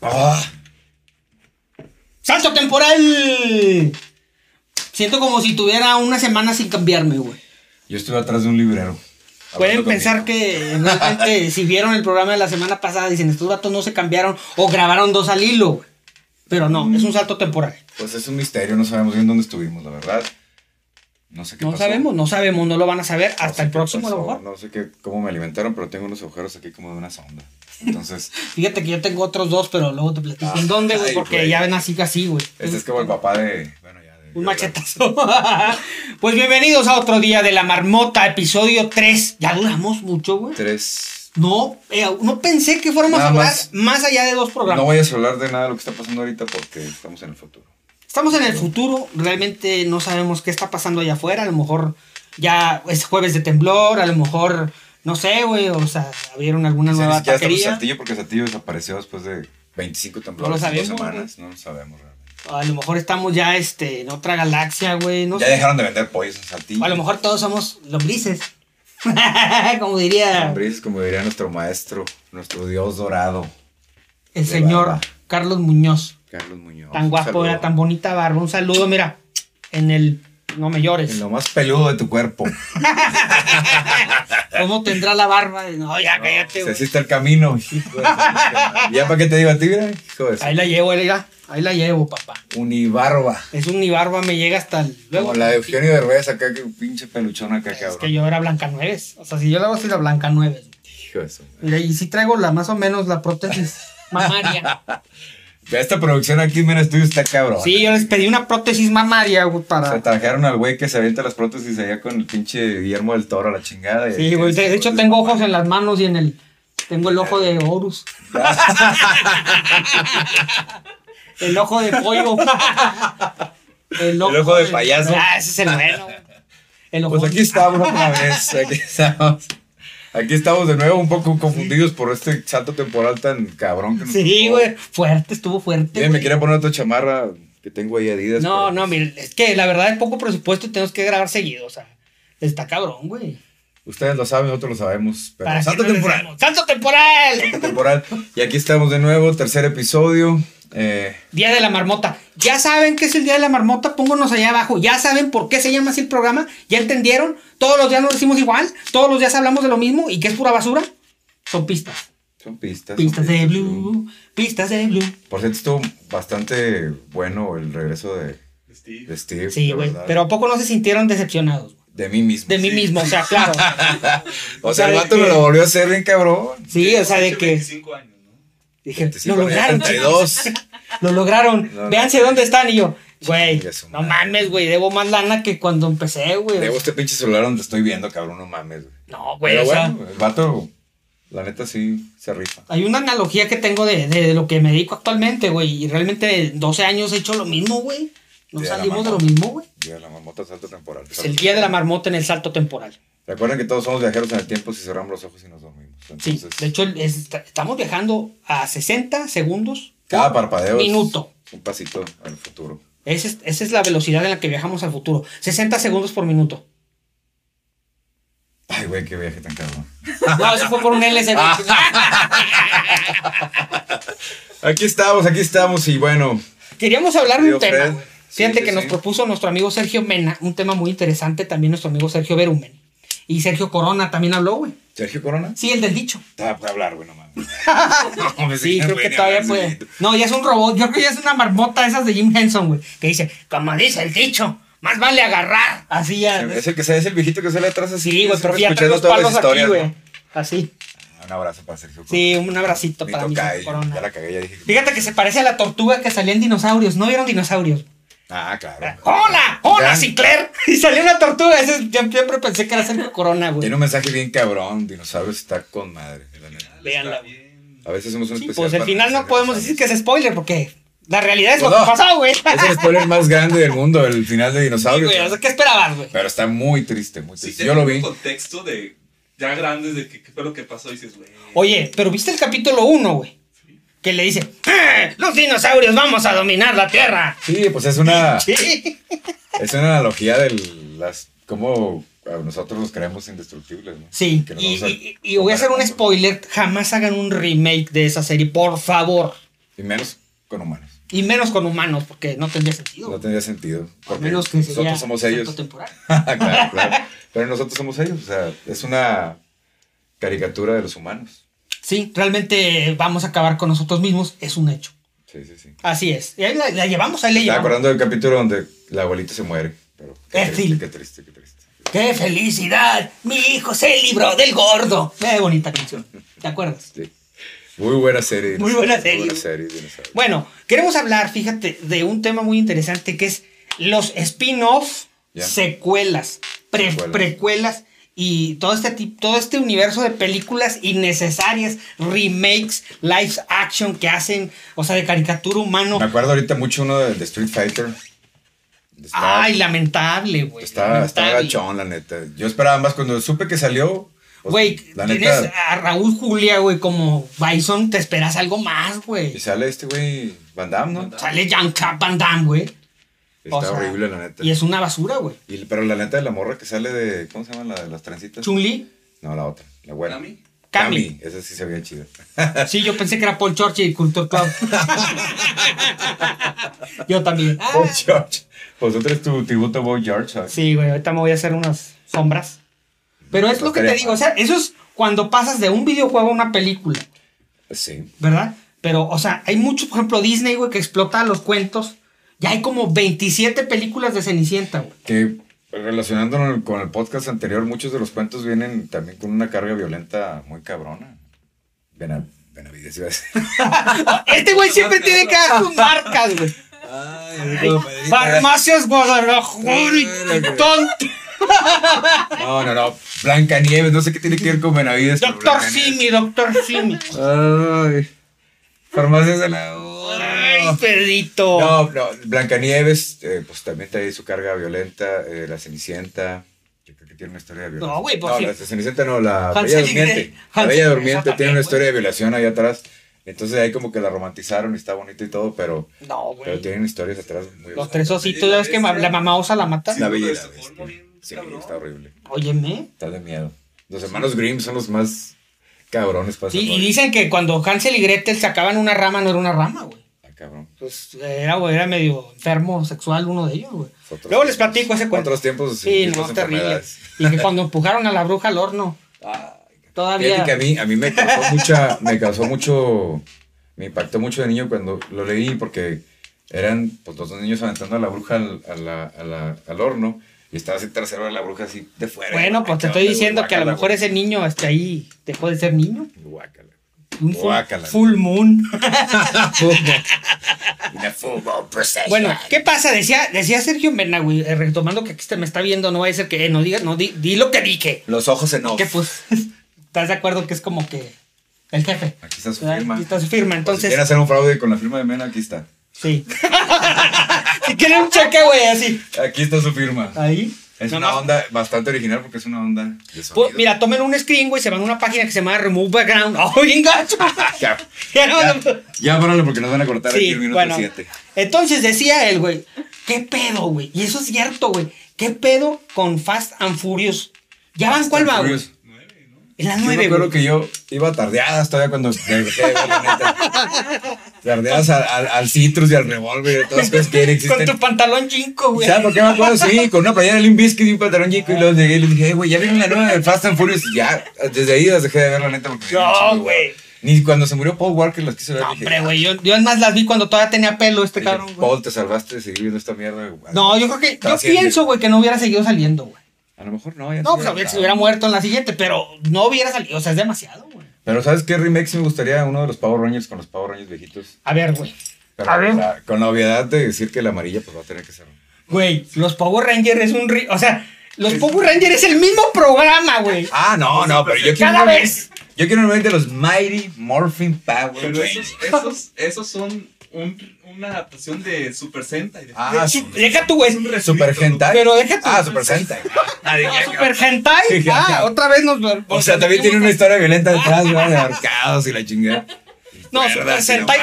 Ah, ¡Salto temporal! Siento como si tuviera una semana sin cambiarme, güey. yo estuve atrás de un librero. Pueden pensar que realmente si vieron el programa de la semana pasada dicen estos vatos no se cambiaron o grabaron dos al hilo, güey. Pero no, es un salto temporal. Pues es un misterio, no sabemos bien dónde estuvimos, la verdad. No sé qué No pasó. sabemos, no sabemos, no lo van a saber No hasta sé el próximo a lo pasó, mejor. No sé qué, cómo me alimentaron, pero tengo unos agujeros aquí como de una sonda. Entonces, Fíjate que yo tengo otros dos, pero luego te platico en dónde, güey, porque ya ven así así, güey. este es como el papá de. Bueno, ya. de- Un machetazo. pues bienvenidos a otro día de la marmota, episodio 3. Ya duramos mucho, güey. Tres. No, eh, no pensé que fuéramos Nada a durar más. más allá de dos programas. No vayas a hablar de nada de lo que está pasando ahorita porque estamos en el futuro. Estamos en el futuro, realmente no sabemos qué está pasando allá afuera, a lo mejor ya es jueves de temblor, a lo mejor, no sé, güey, o sea, abrieron alguna nueva estamos en taquería. Saltillo porque Saltillo desapareció después de 25 temblores No lo en sabemos, dos semanas. No lo sabemos realmente. A lo mejor estamos ya este, en otra galaxia, güey, no ya sé. dejaron de vender pollos en Saltillo. O a lo mejor todos somos lombrices. Como diría Lombrices, como diría nuestro maestro, nuestro dios dorado, el señor barba. Carlos Muñoz. Carlos Muñoz. Tan guapo, era tan bonita barba. Un saludo, mira, en el... No me llores. En lo más peludo de tu cuerpo. ¿Cómo tendrá la barba? No, ya cállate, Si güey. así está el camino. hijo de. ¿Ya para qué te digo a ti, mira? Hijo de su- Ahí la llevo, ahí la, ahí la llevo, papá. Unibarba. Es un ni barba, me llega hasta el... Luego, Como la de Eugenio Derbez acá, que pinche peluchón acá, Es cabrón. que yo era Blanca Nueves. O sea, si yo la hago así, la Blanca Nueves. Hijo de. Mira, y sí traigo la más o menos la prótesis mamaria. Esta producción aquí en el estudio está cabrón. Sí, yo les pedí una prótesis mamaria, güey, Se para... trajeron al güey que se avienta las prótesis allá con el pinche Guillermo del Toro, la chingada. Sí, güey. De de hecho, tengo ojos en las manos y en el... Tengo el ojo de Horus. el ojo de pollo. El ojo de payaso. Ah, ese es el bueno. El ojo Pues aquí estamos otra vez. Aquí estamos. Aquí estamos de nuevo un poco confundidos por este salto temporal tan cabrón que nos Sí, güey. Fuerte, estuvo fuerte. Bien, me quería poner otra chamarra que tengo ahí Adidas. No, pero- no, mire, es que la verdad es poco presupuesto y tenemos que grabar seguido, o sea, está cabrón, güey. Ustedes lo saben, nosotros lo sabemos. Pero Para salto no temporal. ¡Salto temporal! temporal. Y aquí estamos de nuevo, tercer episodio. Eh, Día de la marmota. Ya saben qué es el día de la marmota, pónganos allá abajo. Ya saben por qué se llama así el programa. ¿Ya entendieron? Todos los días nos decimos igual. Todos los días hablamos de lo mismo. ¿Y qué es pura basura? Son pistas. son pistas. son Pistas de blue. Pistas de blue. Por cierto, estuvo bastante bueno el regreso de, Steve. de Steve. Sí, güey. Pero ¿a poco no se sintieron decepcionados? De mí mismo. De mí mismo, o sea, claro. O sea, el de vato que- me lo volvió a hacer bien cabrón. Sí, o sea, de que 25 años. Dije, 25, lo lograron. 32. Lo lograron. No, no. Véanse dónde están. Y yo, güey, no mames, güey. Debo más lana que cuando empecé, güey. Debo este pinche celular donde estoy viendo, cabrón, no mames. güey. No, güey, Pero o sea, bueno, el vato, la neta sí se rifa. hay una analogía que tengo de, de lo que me dedico actualmente, güey. Y realmente en 12 años he hecho lo mismo, güey. No Día salimos de lo marmota. mismo, güey. Día de la mamota salto temporal. Es el día de la marmota en el salto temporal. Recuerden que todos somos viajeros en el tiempo si cerramos los ojos y nos dormimos. Sí, de hecho, es- estamos viajando a 60 segundos. cada parpadeo es Minuto. un pasito al futuro. Esa es, esa es la velocidad en la que viajamos al futuro. 60 segundos por minuto. Ay, güey, qué viaje tan cabrón. No, eso fue por un LSD. Aquí estamos, aquí estamos y bueno, Queríamos hablar de un tema. Sí, Fíjate sí, que nos propuso nuestro amigo Sergio Mena, un tema muy interesante, también nuestro amigo Sergio Berumen. Y Sergio Corona también habló, güey. Sergio Corona. Sí, el del dicho. Ah, puede hablar, güey, no mames. No, me Sí, creo que todavía puede. No, ya es un robot. Yo creo que ya es una marmota esas de Jim Henson, güey. Que dice, como dice el dicho, más vale agarrar. Así ya. Es el que se es el viejito que sale atrás así. Sí, güey, pero ya trae los todas palos las aquí, historias, güey. ¿no? Así. Ah, Un abrazo para Sergio Corona. Sí, un abracito Ni para y Corona. Ya la cagué, ya dije. que- Fíjate que se parece a la tortuga que salía en dinosaurios. ¿No vieron dinosaurios? Ah, claro. ¡Hola! ¡Hola, Ya. Sinclair! Y salió una tortuga. Ese, yo siempre pensé que era Sergio Corona, güey. Tiene un mensaje bien cabrón. Dinosaurios está con madre. la neta. Véanla. Está bien. A veces hacemos un Sí, especial. pues al final no podemos de decir que es spoiler porque la realidad es lo Pues que no. pasó, güey. Sí, Es el spoiler más grande del mundo, el final de Dinosaurios. güey. O sea, ¿qué esperabas, güey? Pero está muy triste, muy Sí, triste. te Yo lo vi. un contexto de ya grandes de que- qué fue lo que pasó y dices, güey. Oye, pero viste el capítulo 1, güey. Que le dice, "¡Eh! los dinosaurios vamos a dominar la Tierra. Sí, pues es una, Sí. es una analogía de las cómo nosotros nos creemos indestructibles, ¿no? Sí, y, voy a hacer un spoiler. Jamás hagan un remake de esa serie, por favor. Y menos con humanos. Y menos con humanos, porque no tendría sentido. No tendría sentido. Porque menos que nosotros somos ellos. claro, claro. Pero nosotros somos ellos. O sea, es una caricatura de los humanos. Sí, realmente vamos a acabar con nosotros mismos, es un hecho. Sí, sí, sí. Así es. Y ahí la, la llevamos, ahí Estaba llevamos. acordando del capítulo donde la abuelita se muere. Pero qué, Es triste, qué triste, qué triste. ¡Qué felicidad! Mi hijo se libró del gordo. Qué bonita canción. ¿Te acuerdas? Sí. Muy buena serie. Muy buena serie. Muy buena serie. Bueno, queremos hablar, fíjate, de un tema muy interesante que es los spin-off, secuelas, pre- Secuelas. precuelas y todo este tipo, todo este universo de películas innecesarias, remakes, live action que hacen, o sea, de caricatura humano. Me acuerdo ahorita mucho uno de, de Street Fighter. Estaba, Ay, lamentable, güey. estaba, estaba gachón, la neta. Yo esperaba más cuando supe que salió. Güey, tienes neta. a Raúl Julia, güey, como Bison, te esperas algo más, güey. Y sale este güey, Van Damme, ¿no? Sale Jean-Claude Van Damme, güey. Está O sea, horrible, la neta. Y es una basura, güey. Y- pero la neta de la morra que sale de. ¿Cómo se llama la de las trencitas? Chun-Li, No, la otra. La buena. ¿Cami? Cami. Esa sí se veía chida. Sí, yo pensé que era Paul Churchill y Culture Club. yo también. Boy George. Vosotros es tu tributo a Boy George. ¿sabes? sí, güey, ahorita me voy a hacer unas sombras. Pero es lo que te digo, o sea, eso es cuando pasas de un videojuego a una película, Sí. ¿verdad? Pero, o sea, hay mucho, por ejemplo, Disney, güey, que explota los cuentos. Ya hay como 27 películas de Cenicienta, güey. Que relacionándonos con el podcast anterior, muchos de los cuentos vienen también con una carga violenta muy cabrona. Bena- Benavides, iba a decir. Este güey siempre tiene que dar sus marcas, güey. Farmacias Guadalajara y tonto. No, no, no. Blancanieves, no sé qué tiene que ver con Benavides. Doctor. Simi, Doctor Simi. Ay. Farmacias de la. Pedrito. No, no, Blancanieves, eh, pues también trae su carga violenta, eh, la Cenicienta, yo creo que tiene una historia de violación. No, güey, pues No, sí. la Cenicienta no, la Hansel Bella Durmiente. La Bella Durmiente también, tiene una historia de violación ahí atrás. Entonces ahí como que la romantizaron y está bonito y todo, pero, No, pero güey. tienen historias atrás muy Los tres ositos, ¿ya ves que la mamá osa la mata? La Bella la Bestia. Sí, está horrible. Óyeme. Está de miedo. Los hermanos Grimm son los más cabrones para Sí, y dicen que cuando Hansel y Gretel sacaban una rama, no era una rama, güey. Ah, cabrón. Pues era, güey, era medio enfermo sexual uno de ellos, güey. Luego les platico ese cuento. Otros tiempos, Sí, no, terrible. Y que cuando empujaron a la bruja al horno, todavía. Fíjate que a mí, a mí me causó mucha, me causó mucho, me impactó mucho de niño cuando lo leí porque eran pues los dos niños aventando a la bruja al, a la- a la- al horno y estaba así trasero de la bruja así de fuera. Bueno, pues te estoy diciendo que a lo mejor ese niño hasta ahí dejó de ser niño. Guácala. Un full, moon. Una. Bueno, ¿qué pasa? Decía, decía Sergio Mena, güey, eh, retomando que aquí se me está viendo, no va a ser que eh, no digas, no, di, di lo que dije. Los ojos en off. Que pues, ¿estás de acuerdo que es como que el jefe? Aquí está su ¿verdad? firma. Aquí está su firma, Por si entonces, quieren hacer un fraude con la firma de Mena, aquí está. sí. si quieren un cheque, güey, así. Aquí está su firma. Ahí. Es Nada una más- onda bastante original porque es una onda de Pues, sonido. mira, tomen un screen, güey, se van a una página que se llama Remove Background. ¡Oh, bien gacho! Ya, Ya no, ya, no. ya párale porque nos van a cortar aquí el minuto bueno. 7. Entonces decía él, güey, ¿qué pedo, güey? Y eso es cierto, güey. ¿Qué pedo con Fast and Furious? ¿Ya van cuál va, güey? Furious. En la Yo nueve, acuerdo güey. que yo iba tardeadas todavía cuando dejé de ver la neta. Tardeadas al, al, al Citrus y al revólver y todas las cosas que Con existen. tu pantalón chinco, güey. ¿Sabes por qué me acuerdo? Sí, con una playera de Limp Bizkit y un pantalón chico y luego llegué y le dije, "Eh, güey, ya viene la nueva de Fast and Furious y ya, desde ahí las dejé de ver la neta porque No, güey. Ni cuando se murió Paul Walker las quise ver. No, hombre, "Ah". güey. Yo, yo además las vi cuando todavía tenía pelo este Dije, cabrón, güey. Paul, te salvaste de seguir viendo esta mierda. güey. No, yo creo que. Yo pienso, güey, que no hubiera seguido saliendo, güey. A lo mejor no, ya No, pues a ver si hubiera muerto en la siguiente, pero no hubiera salido. O sea, es demasiado, güey. Pero ¿sabes qué remake sí me gustaría? Uno de los Power Rangers con los Power Rangers viejitos. A ver, güey. Pero A ver. la- con la obviedad de decir que la amarilla pues va a tener que ser. Güey, los Power Rangers es un. ri- O sea, los Power Rangers es el mismo programa, güey. Ah, no, no, pero yo quiero Cada vez. Yo quiero un remake de los Mighty Morphin Power Pero Rangers. esos, esos, esos son un- una adaptación de Super Sentai. De- Ah, De-. Deja tú, güey. Super Hentai. Pero deja tú. Ah, Super Sentai. Super Hentai. Sí, Ah, ya. otra vez nos. O sea, también tiene una historia violenta detrás, ¿verdad? De ahorcados y la chingada. No, Super Sentai.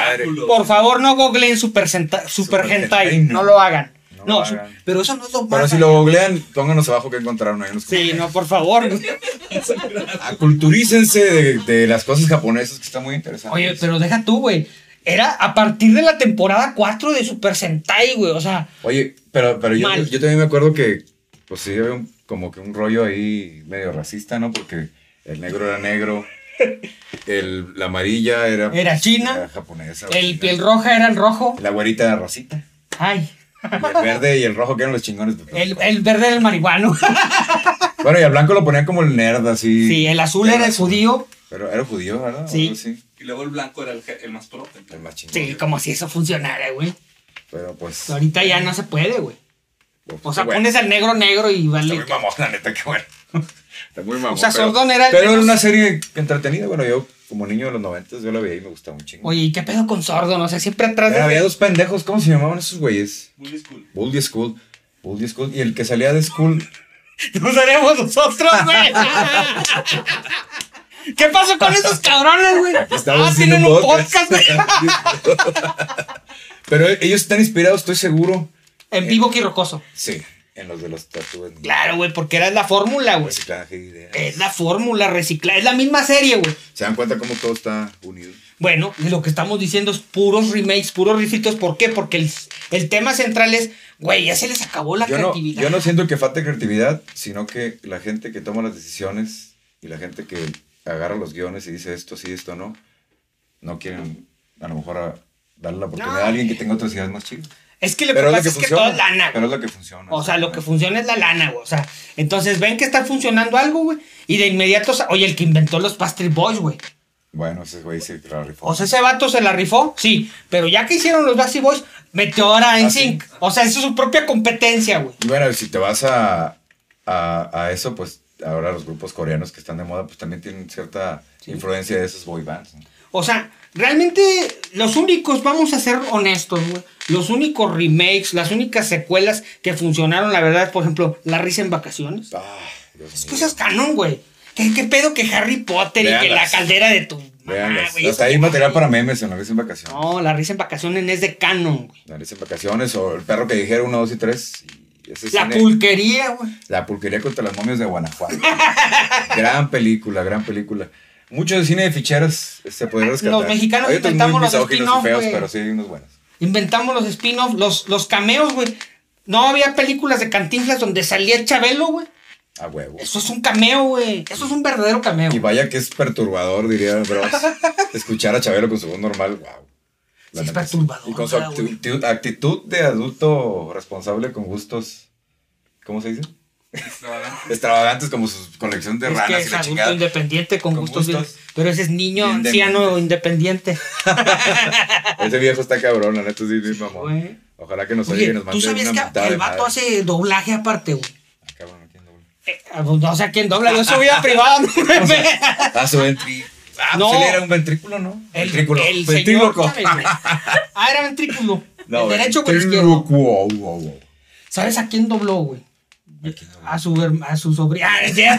Por favor, no googleen Super Sentai. Super, Super Hentai. Hentai, No. no. lo hagan. No pero eso no es lo Pero si lo googlean, pónganos abajo que encontraron ahí unos Sí, no, por favor. Aculturícense de, de las cosas japonesas que está muy interesante. Oye, pero deja tú, güey. Era a partir de la temporada 4 de Super Sentai, güey. O sea, Oye, pero, pero yo, yo también me acuerdo que, pues sí, había un- como que un rollo ahí medio racista, ¿no? Porque el negro era negro, el, la amarilla era... Era china, era japonesa. el china, piel roja era el rojo. La güerita era rosita. Ay, Y el verde y el rojo que eran los chingones. pues, el, el verde era el marihuano. Bueno, y al blanco lo ponían como el nerd, así. Sí, el azul era el judío. Pero era judío, ¿verdad? Sí. Luego el blanco era el, más pro. El más chingón. Sí, como si eso funcionara, güey. Pero pues. Ahorita ya no se puede, güey. pues, O sea, bueno. pones al negro negro y Está vale. muy mamón, la neta, qué bueno. Está muy mamón. O sea, pero- Sordón era el Pero era una serie entretenida. Bueno, yo, como niño de los 90, yo la veía y me gustaba un chingo. Oye, ¿y qué pedo con sordo? No sé, siempre atrás Pero había de. dos pendejos, ¿cómo se llamaban esos güeyes? Bully School. Bully School. Bully School. Y el que salía de School. No seremos nosotros, güey. ¿Qué pasó con esos cabrones, güey? Ah, tienen un podcast, güey. Pero ellos están inspirados, estoy seguro. En vivo quirocoso. Sí, en los de los tatuajes. Claro, güey, porque era la fórmula, güey. Reciclaje de ideas. Es la fórmula reciclada. Es la misma serie, güey. ¿Se dan cuenta cómo todo está unido? Bueno, y lo que estamos diciendo es puros remakes, puros refritos. ¿Por qué? Porque el, el tema central es, güey, ya se les acabó la Yo no, creatividad. yo no siento que falte creatividad, sino que la gente que toma las decisiones y la gente que agarra los guiones y dice esto sí, esto no, no quieren a lo mejor a darle la oportunidad No. a alguien que tenga otras ideas más chidas. Es que lo Pero que es pasa que es que todo es lana, Pero güey. es lo que funciona. O sea, lo que funciona es la lana, güey. O sea, entonces ven que está funcionando algo, güey. Y de inmediato, oye, el que inventó los Pastry Boys, güey. Bueno, ese güey sí la rifó. O sea, ese vato se la rifó, sí. Pero ya que hicieron los Bastry Boys, metió ahora en Ah, sync. O sea, eso es su propia competencia, güey. Y bueno, si te vas a, a, a eso, pues ahora los grupos coreanos que están de moda, pues también tienen cierta influencia de esos boy bands. ¿no? O sea, realmente los únicos, vamos a ser honestos, güey. Los únicos remakes, las únicas secuelas que funcionaron, la verdad, por ejemplo, La risa en vacaciones. Ah, Es cosas canon, güey. ¿Qué, qué pedo que Harry Potter y que la caldera de tu mamá, güey? Hasta hay material para memes en la risa en vacaciones. No, la risa en vacaciones es de canon, güey. La risa en vacaciones o el perro que dijera uno, dos y tres. y ese La cine- pulquería, güey. La pulquería contra las momias de Guanajuato. gran película, gran película. Mucho de cine de ficheras se podría rescatar. Los mexicanos Hay inventamos los misóginos y spin-off, feos, güey. pero sí hay unos buenos. Inventamos los spin-offs, los, los cameos, güey. No había películas de cantinflas donde salía Chabelo, güey. A huevo. Eso es un cameo, güey. Eso es un verdadero cameo. Y vaya que es perturbador, diría Bros. escuchar a Chabelo con su voz normal, wow. Sí, es perturbador, Y con su actitud, actitud de adulto responsable con gustos, ¿cómo se dice? Extravagante. Extravagantes como su colección de es ranas que y es la adulto chingada. independiente con, Con gustos, bien- gustos Pero ese es niño anciano independiente. Ese viejo está cabrón, la neta sí, mamón. Güey. Ojalá que nos y Oye, nos ¿tú mande sabías una que el vato madre. hace doblaje aparte, güey? Ah, cabrón, ¿quién dobla? Eh, pues, no sé quién dobla, yo privada. no me ve. Ah. Ah, No. pues él era un ventrículo, ¿no? El, ventrículo. el ventríloco. Ah, era ventrículo. No, el derecho con el izquierdo. Wow, wow, wow. ¿Sabes a quién dobló, güey? A su, a su sobrina.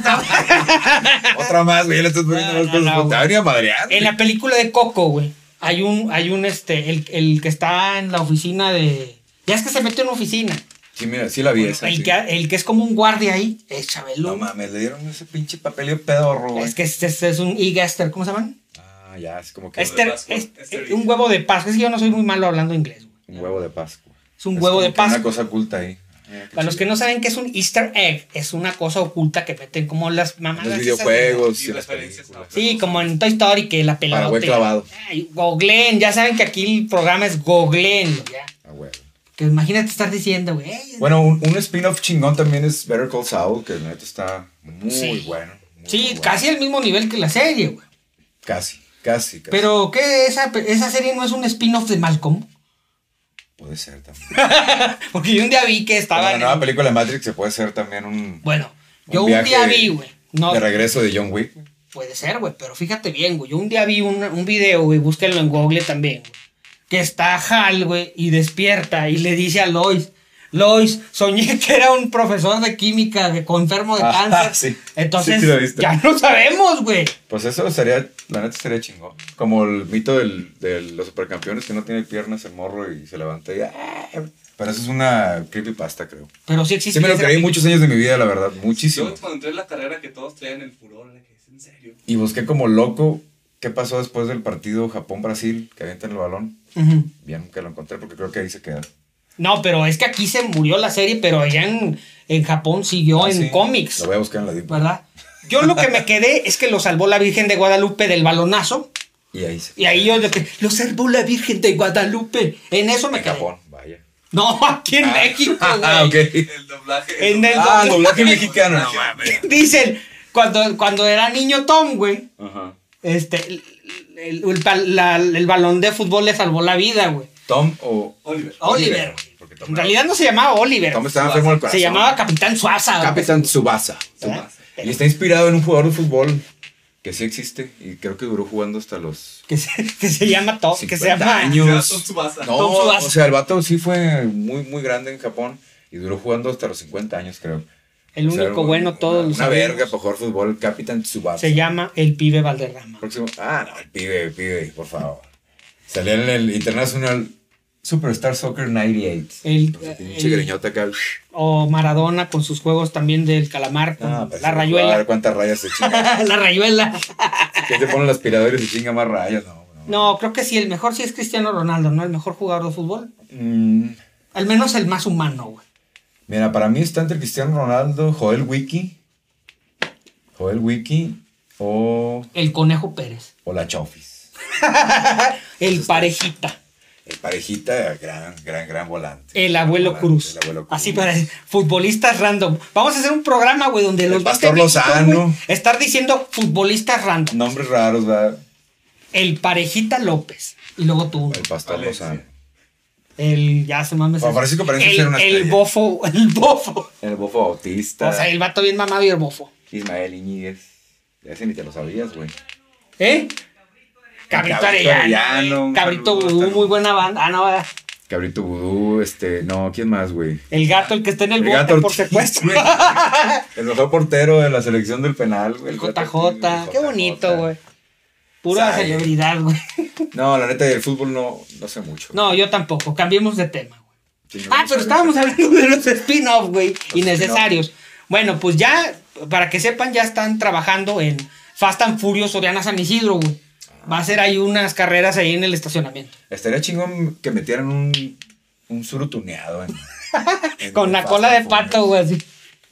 Ah. Otra más, güey, le estás poniendo No, las no, cosas. madrear. en la película de Coco, güey, hay un, hay un, este, el, el que está en la oficina de... Ya es que se mete en una oficina. Sí, mira, sí la vi esa. el, sí. que, el que es como un guardia ahí, es Chabelo. No mames, le dieron ese pinche papelillo pedorro, güey. es que este, este es un e-gaster, ¿cómo se llaman? Ah, ya, es como que Esther, Pascua, es- es un huevo de Pascua. Es que yo no soy muy malo hablando inglés, güey. un huevo de Pascua. Es un huevo de que Una Pascua. cosa oculta ahí. Qué Para los que no saben qué es un Easter egg, es una cosa oculta que meten como las mamadas. Los videojuegos Y y las referencias películas. a- Sí, como en Toy Story, que la pelota. Para güey clavado. Ay, googleen, ya saben que aquí el programa es googleenlo, ya. Ah, huevo. Que imagínate estar diciendo, güey. "Ey, Bueno, un, un spin-off chingón también es Better Call Saul, que neta está muy Sí. bueno. muy sí, bueno. casi al mismo nivel que la serie, güey. Casi, casi, casi. Pero, ¿qué? Esa, esa serie no es un spin-off de Malcolm. Puede ser también. Porque yo un día vi que estaba. la en- nueva película de Matrix se puede ser también un, Bueno, Un yo un, día vi, güey. No, de regreso de John Wick. puede ser, güey, pero fíjate bien, güey. Yo un día vi un, un video, güey, búsquenlo en Google también, güey. Que está Hal, güey, y despierta y le dice a Lois. Lois, soñé que era un profesor de química que enfermo de Ajá, cáncer. sí. Entonces, Sí, ya no sabemos, güey. Pues eso sería, la neta sería chingón. Como el mito del, de los supercampeones que no tiene piernas el morro y se levanta y... ¡ah! Pero eso es una creepypasta, creo. Pero sí existe. Sí me lo creí muchos años de mi vida, la verdad. Muchísimo. Yo cuando entré en la carrera que todos traían el furor, que es en serio. Y busqué como loco qué pasó después del partido Japón-Brasil, que avientan el balón. Ujú. Ya nunca lo encontré porque creo que ahí se queda. No, pero es que aquí se murió la serie, pero allá en, en Japón siguió Ah, en sí. cómics, Lo voy a buscar en la Deep. ¿verdad? Yo lo que me quedé es que lo salvó la Virgen de Guadalupe del balonazo. Y ahí se Y ahí yo de que lo salvó la Virgen de Guadalupe. En eso me En quedé. Japón, vaya. No, aquí en México, güey. Ah, ok. El doblaje. En el Ah, doblaje. doblaje mexicano. No. Dicen, cuando, cuando era niño Tom, güey, Ajá. este, el, el- la- el balón de fútbol le salvó la vida, güey. Tom o. Oliver. Oliver. Tom En realidad no se llamaba Oliver. Tom estaba enfermo del corazón. Se llamaba Capitán Suaza. Capitán Tsubasa. ¿Verdad? Y está inspirado en un jugador de fútbol que sí existe y creo que duró jugando hasta los Que se, que se llama Tom, que se 50 llama... años. Tom. No, Tom Tsubasa. o sea, el vato sí fue muy, muy grande en Japón y duró jugando hasta los 50 años, creo. El O sea, único una- bueno, todos una, los Una sabemos. verga para jugar fútbol, Capitán Tsubasa. Se llama El Pibe Valderrama. Próximo. Ah, no, el pibe, el pibe, por favor. Salía en el International Superstar Soccer 98. El, el- acá. o Maradona con sus juegos también del calamar, con Ah, pues, la A ver rayuela. cuántas rayas se chinga. la rayuela. ¿Quién te pone el aspirador y se chinga más rayas? No, no. No, creo que sí, el mejor sí es Cristiano Ronaldo, ¿no? El mejor jugador de fútbol. Mm, Al menos el más humano, güey. Mira, para mí está entre Cristiano Ronaldo, Joel Wiki. Joel Wiki o, El Conejo Pérez. o la Chofis. El Parejita. El parejita, gran, gran, gran volante. El Abuelo Volante, Cruz. El abuelo Cruz. Así para futbolistas random. Vamos a hacer un programa, güey, donde El los Pastor Lozano. Estar diciendo futbolistas random. Nombres raros, ¿verdad? El Parejita López. Y luego tú. El Pastor. Lozano. El, ya se mames. Francisco el, una el bofo, el bofo. El Bofo Bautista. O sea, el vato bien mamado y el bofo. Ismael Iñiguez. Ya ese ni te lo sabías, güey. ¿Eh? Cabrito Cabrito Arellano. Cabrito Vudú, muy buena banda. Ah, no, Cabrito Vudú, este, no, ¿quién más, güey? el gato, el que está en el, El bote gato por Ortiz, secuestro. güey. El mejor portero de la selección del penal, güey. El JJ, Ortiz, qué bonito, güey. Pura celebridad, güey. No, la neta, del fútbol no, no sé mucho. No, yo tampoco. Cambiemos de tema, güey. Sí, no, Ah, pero estábamos hablando de los spin-offs, güey. Innecesarios. Bueno, pues ya, para que sepan, ya están trabajando en Fast and Furious Oriana San Isidro, güey. Va a ser ahí unas carreras ahí en el estacionamiento. Estaría chingón que metieran un, un suru tuneado. en- en Con la Fast cola de pato, güey, así.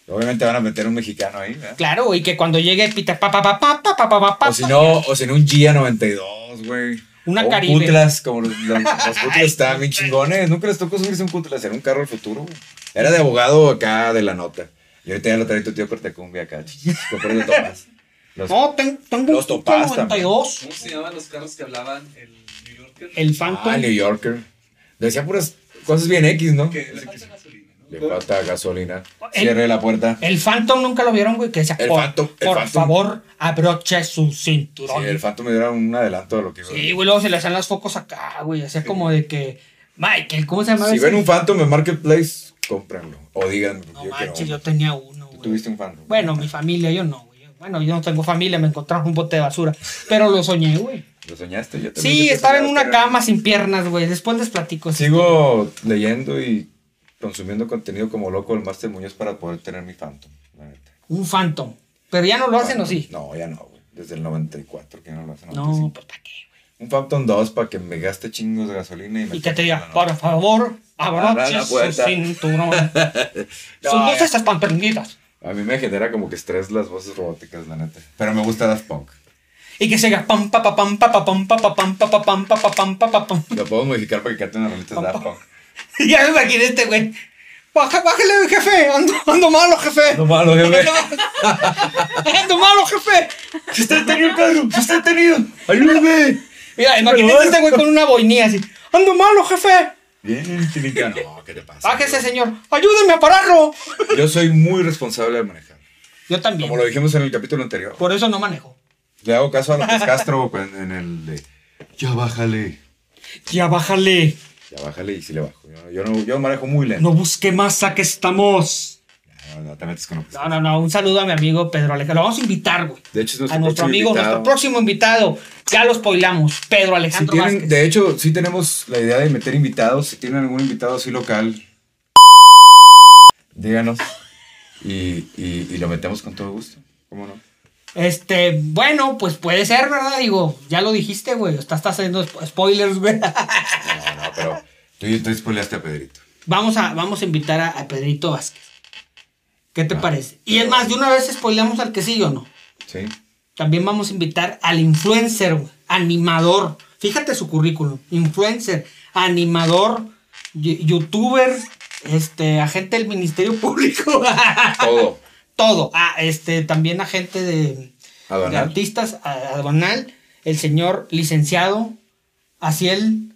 Obviamente van a meter un mexicano ahí, ¿verdad? Claro, y que cuando llegue Pita pa pa pa pa pa pa pa pa O si no, o si no un Gia 92, güey. Una Caribe. Cutlass, como los, los, los Cutlass estaban bien chingones. Nunca les tocó subirse un Cutlass, era un carro del futuro, güey. Era de abogado acá de la nota. Y ahorita ya lo trae tu tío Cortecumbia acá. Compré de Tomás. Los- No, ten- tengo Los un Topaz 92. ¿Cómo se llamaban los carros que hablaban? El New Yorker. El Phantom. Ah, New Yorker. Decía puras cosas bien X, ¿no? Que le falta gasolina, Cierre la puerta. El Phantom nunca lo vieron, güey, que decía, El por, Phantom, el por Phantom. favor, abroche su Sí, cinturón. el Phantom me diera un adelanto de lo que iba Sí, güey, luego se le hacían los focos acá, güey, hacía como de que, Michael, ¿cómo se llama? Si ese? ven un Phantom en Marketplace, cómprenlo. O díganme. No yo manches, yo tenía uno, Tú güey. tuviste un Phantom. Bueno, mi familia, yo no, güey. Bueno, yo no tengo familia, me encontraron un bote de basura. Pero lo soñé, güey. ¿Lo soñaste? Yo Sí, estaba en una cama sin piernas, güey. Después les platico. Sigo leyendo y consumiendo contenido como loco el Master Muñoz para poder tener mi Phantom. La neta. Un Phantom. Pero ya no lo hacen, ¿o sí? No, ya no, güey. Desde el 94 que ya no lo hacen. No, 95. pues ¿para qué, güey? Un Phantom 2 para que me gaste chingos de gasolina y me Y que te diga, por favor, Abra abroche su cinturón. No, Sus luces están prendidas. A mí me genera como que estrés las voces robóticas, la neta. Pero me gusta Daft Punk. Y que se diga pam pa pa pam pa pa pam pa pa pam pa pa pam pa pa pam pa pa pam. Lo puedo modificar para que canten las rolitas de Daft Punk. Ya me imaginé este güey. Baja, bájale, jefe. Ando, ando malo, jefe. No malo, jefe. Ando malo, jefe. ¡Se está detenido, Pedro! ¡Se está detenido! ¡Ayúdame! Mira, imagínate este güey con una boinía así. Ando malo, jefe. Bien. No, ¿qué te pasa? Bájese, señor. Ayúdeme a pararlo. Yo soy muy responsable al manejar. Yo también. Como lo dijimos en el capítulo anterior. Por eso no manejo. Le hago caso a López Castro en en el de... Ya bájale. Ya bájale. Ya bájale y sí le bajo. Yo, yo no, yo manejo muy lento. No busque más, a que estamos. No, no te metes con López No, no, no. Un saludo a mi amigo Pedro Alejandro. Lo vamos a invitar, güey. De hecho, es A nuestro, nuestro próximo amigo, invitado. nuestro próximo invitado. Ya lo spoilamos. Pedro Si Alejandro tienen, Vázquez. de hecho, sí tenemos la idea de meter invitados. Si tienen algún invitado así local, díganos. Y, y, y lo metemos con todo gusto. ¿Cómo no? Este, bueno, pues puede ser, ¿verdad? Digo, ya lo dijiste, güey. Estás, estás haciendo spo- spoilers, güey. Pero tú, tú spoileaste a Pedrito. Vamos a, vamos a invitar a, a Pedrito Vázquez. ¿Qué te Ah, parece? Y es más, de una vez spoileamos al que sí o no. Sí. También vamos a invitar al influencer, animador. Fíjate su currículum. Influencer, animador, youtuber, este, agente del Ministerio Público. Todo. Todo. Ah, este, también agente de, de artistas, aduanal. El señor licenciado Asiel.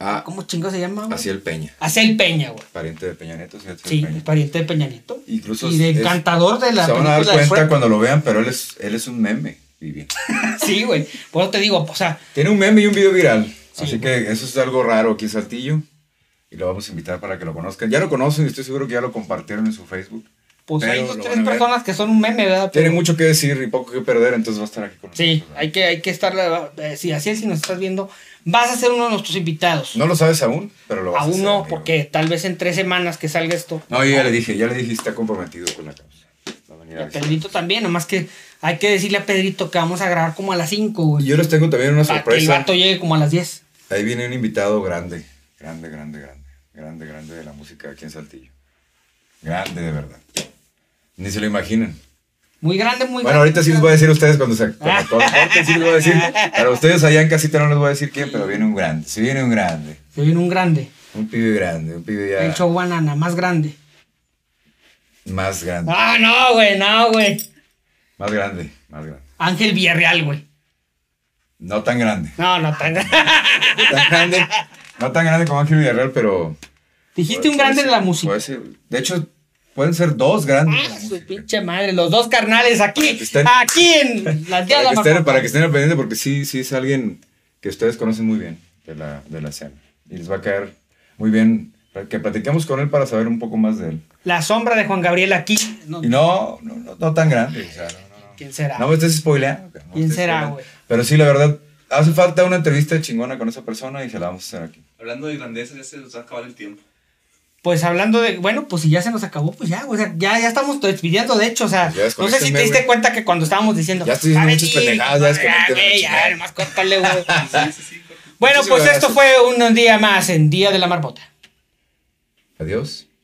Ah, ¿Cómo chingo se llama? Asiel Peña. Asiel Peña, güey. Pariente de Peña Nieto, sí, Sí, Peña. pariente de Peña Nieto. Incluso y de es- encantador de la Se van a dar de cuenta cuando lo vean, pero él es, él es un meme, Vivi. Sí, güey. Por eso te digo, o sea, Tiene un meme y un video viral. Sí, así que eso es algo raro aquí en Saltillo. Y lo vamos a invitar para que lo conozcan. Ya lo conocen y estoy seguro que ya lo compartieron en su Facebook. Pues Pero hay dos, tres personas que son un meme, ¿verdad? Tiene Pero- mucho que decir y poco que perder, entonces va a estar aquí con Sí, nosotros. hay que, hay que estar. eh, si así es, si nos estás viendo, vas a ser uno de nuestros invitados. No lo sabes aún, pero lo vas a Aún no, amigo. porque tal vez en tres semanas que salga esto. No, yo ya le dije, ya le dije, está comprometido con la causa. Va a venir Y a. Pedrito también, nomás que hay que decirle a Pedrito que vamos a grabar como a las 5, güey. Y yo les tengo también una Para que el sorpresa. vato llegue como a las 10. Ahí viene un invitado grande, grande, grande, grande, grande, grande de la música aquí en Saltillo. Grande de verdad. Ni se lo imaginan. Muy grande, muy Bueno, grande. ahorita sí les voy a decir a ustedes cuando se cuando sí les voy a decir. Para ustedes allá en casita no les voy a decir quién, pero viene un grande. Sí viene un grande. Se viene un grande. Un pibe grande, un pibe ya El show banana, más grande. más grande. Ah, no, güey, no, güey. Más grande, más grande. Ángel Villarreal, güey. No tan grande. No, no tan grande. Tan grande. No tan grande como Ángel Villarreal, pero. Dijiste un grande de la música. puede ser. De hecho, pueden ser dos grandes. de la Ah, su pinche madre, los dos carnales aquí, estén- aquí en días Para que, estén, la para que estén al pendiente, porque sí, sí es alguien que ustedes conocen muy bien de la, de la escena. Y les va a caer muy bien para que platiquemos con él para saber un poco más de él. La sombra de Juan Gabriel aquí. No, Y no, no, no, no tan grande. O sea, no, no, no. ¿Quién será? No me estés spoileando. ¿Quién estés será, güey? Pero sí, la verdad, hace falta una entrevista chingona con esa persona y se la vamos a hacer aquí. Hablando de grandeza, ya se nos va a acabar el tiempo. Pues hablando de, bueno, pues si ya se nos acabó, pues ya, o sea, ya, ya estamos despidiendo, de hecho, o sea, Ya no sé si te diste cuenta que cuando estábamos diciendo, Ya estoy diciendo "Sabe, muchas pendejadas, ya ya, desconéctenme, güey, ya, chingada". nomás córtale, güey. Sí, sí, sí. Bueno, pues gracias. esto fue un día más en Día de la Marmota. Adiós.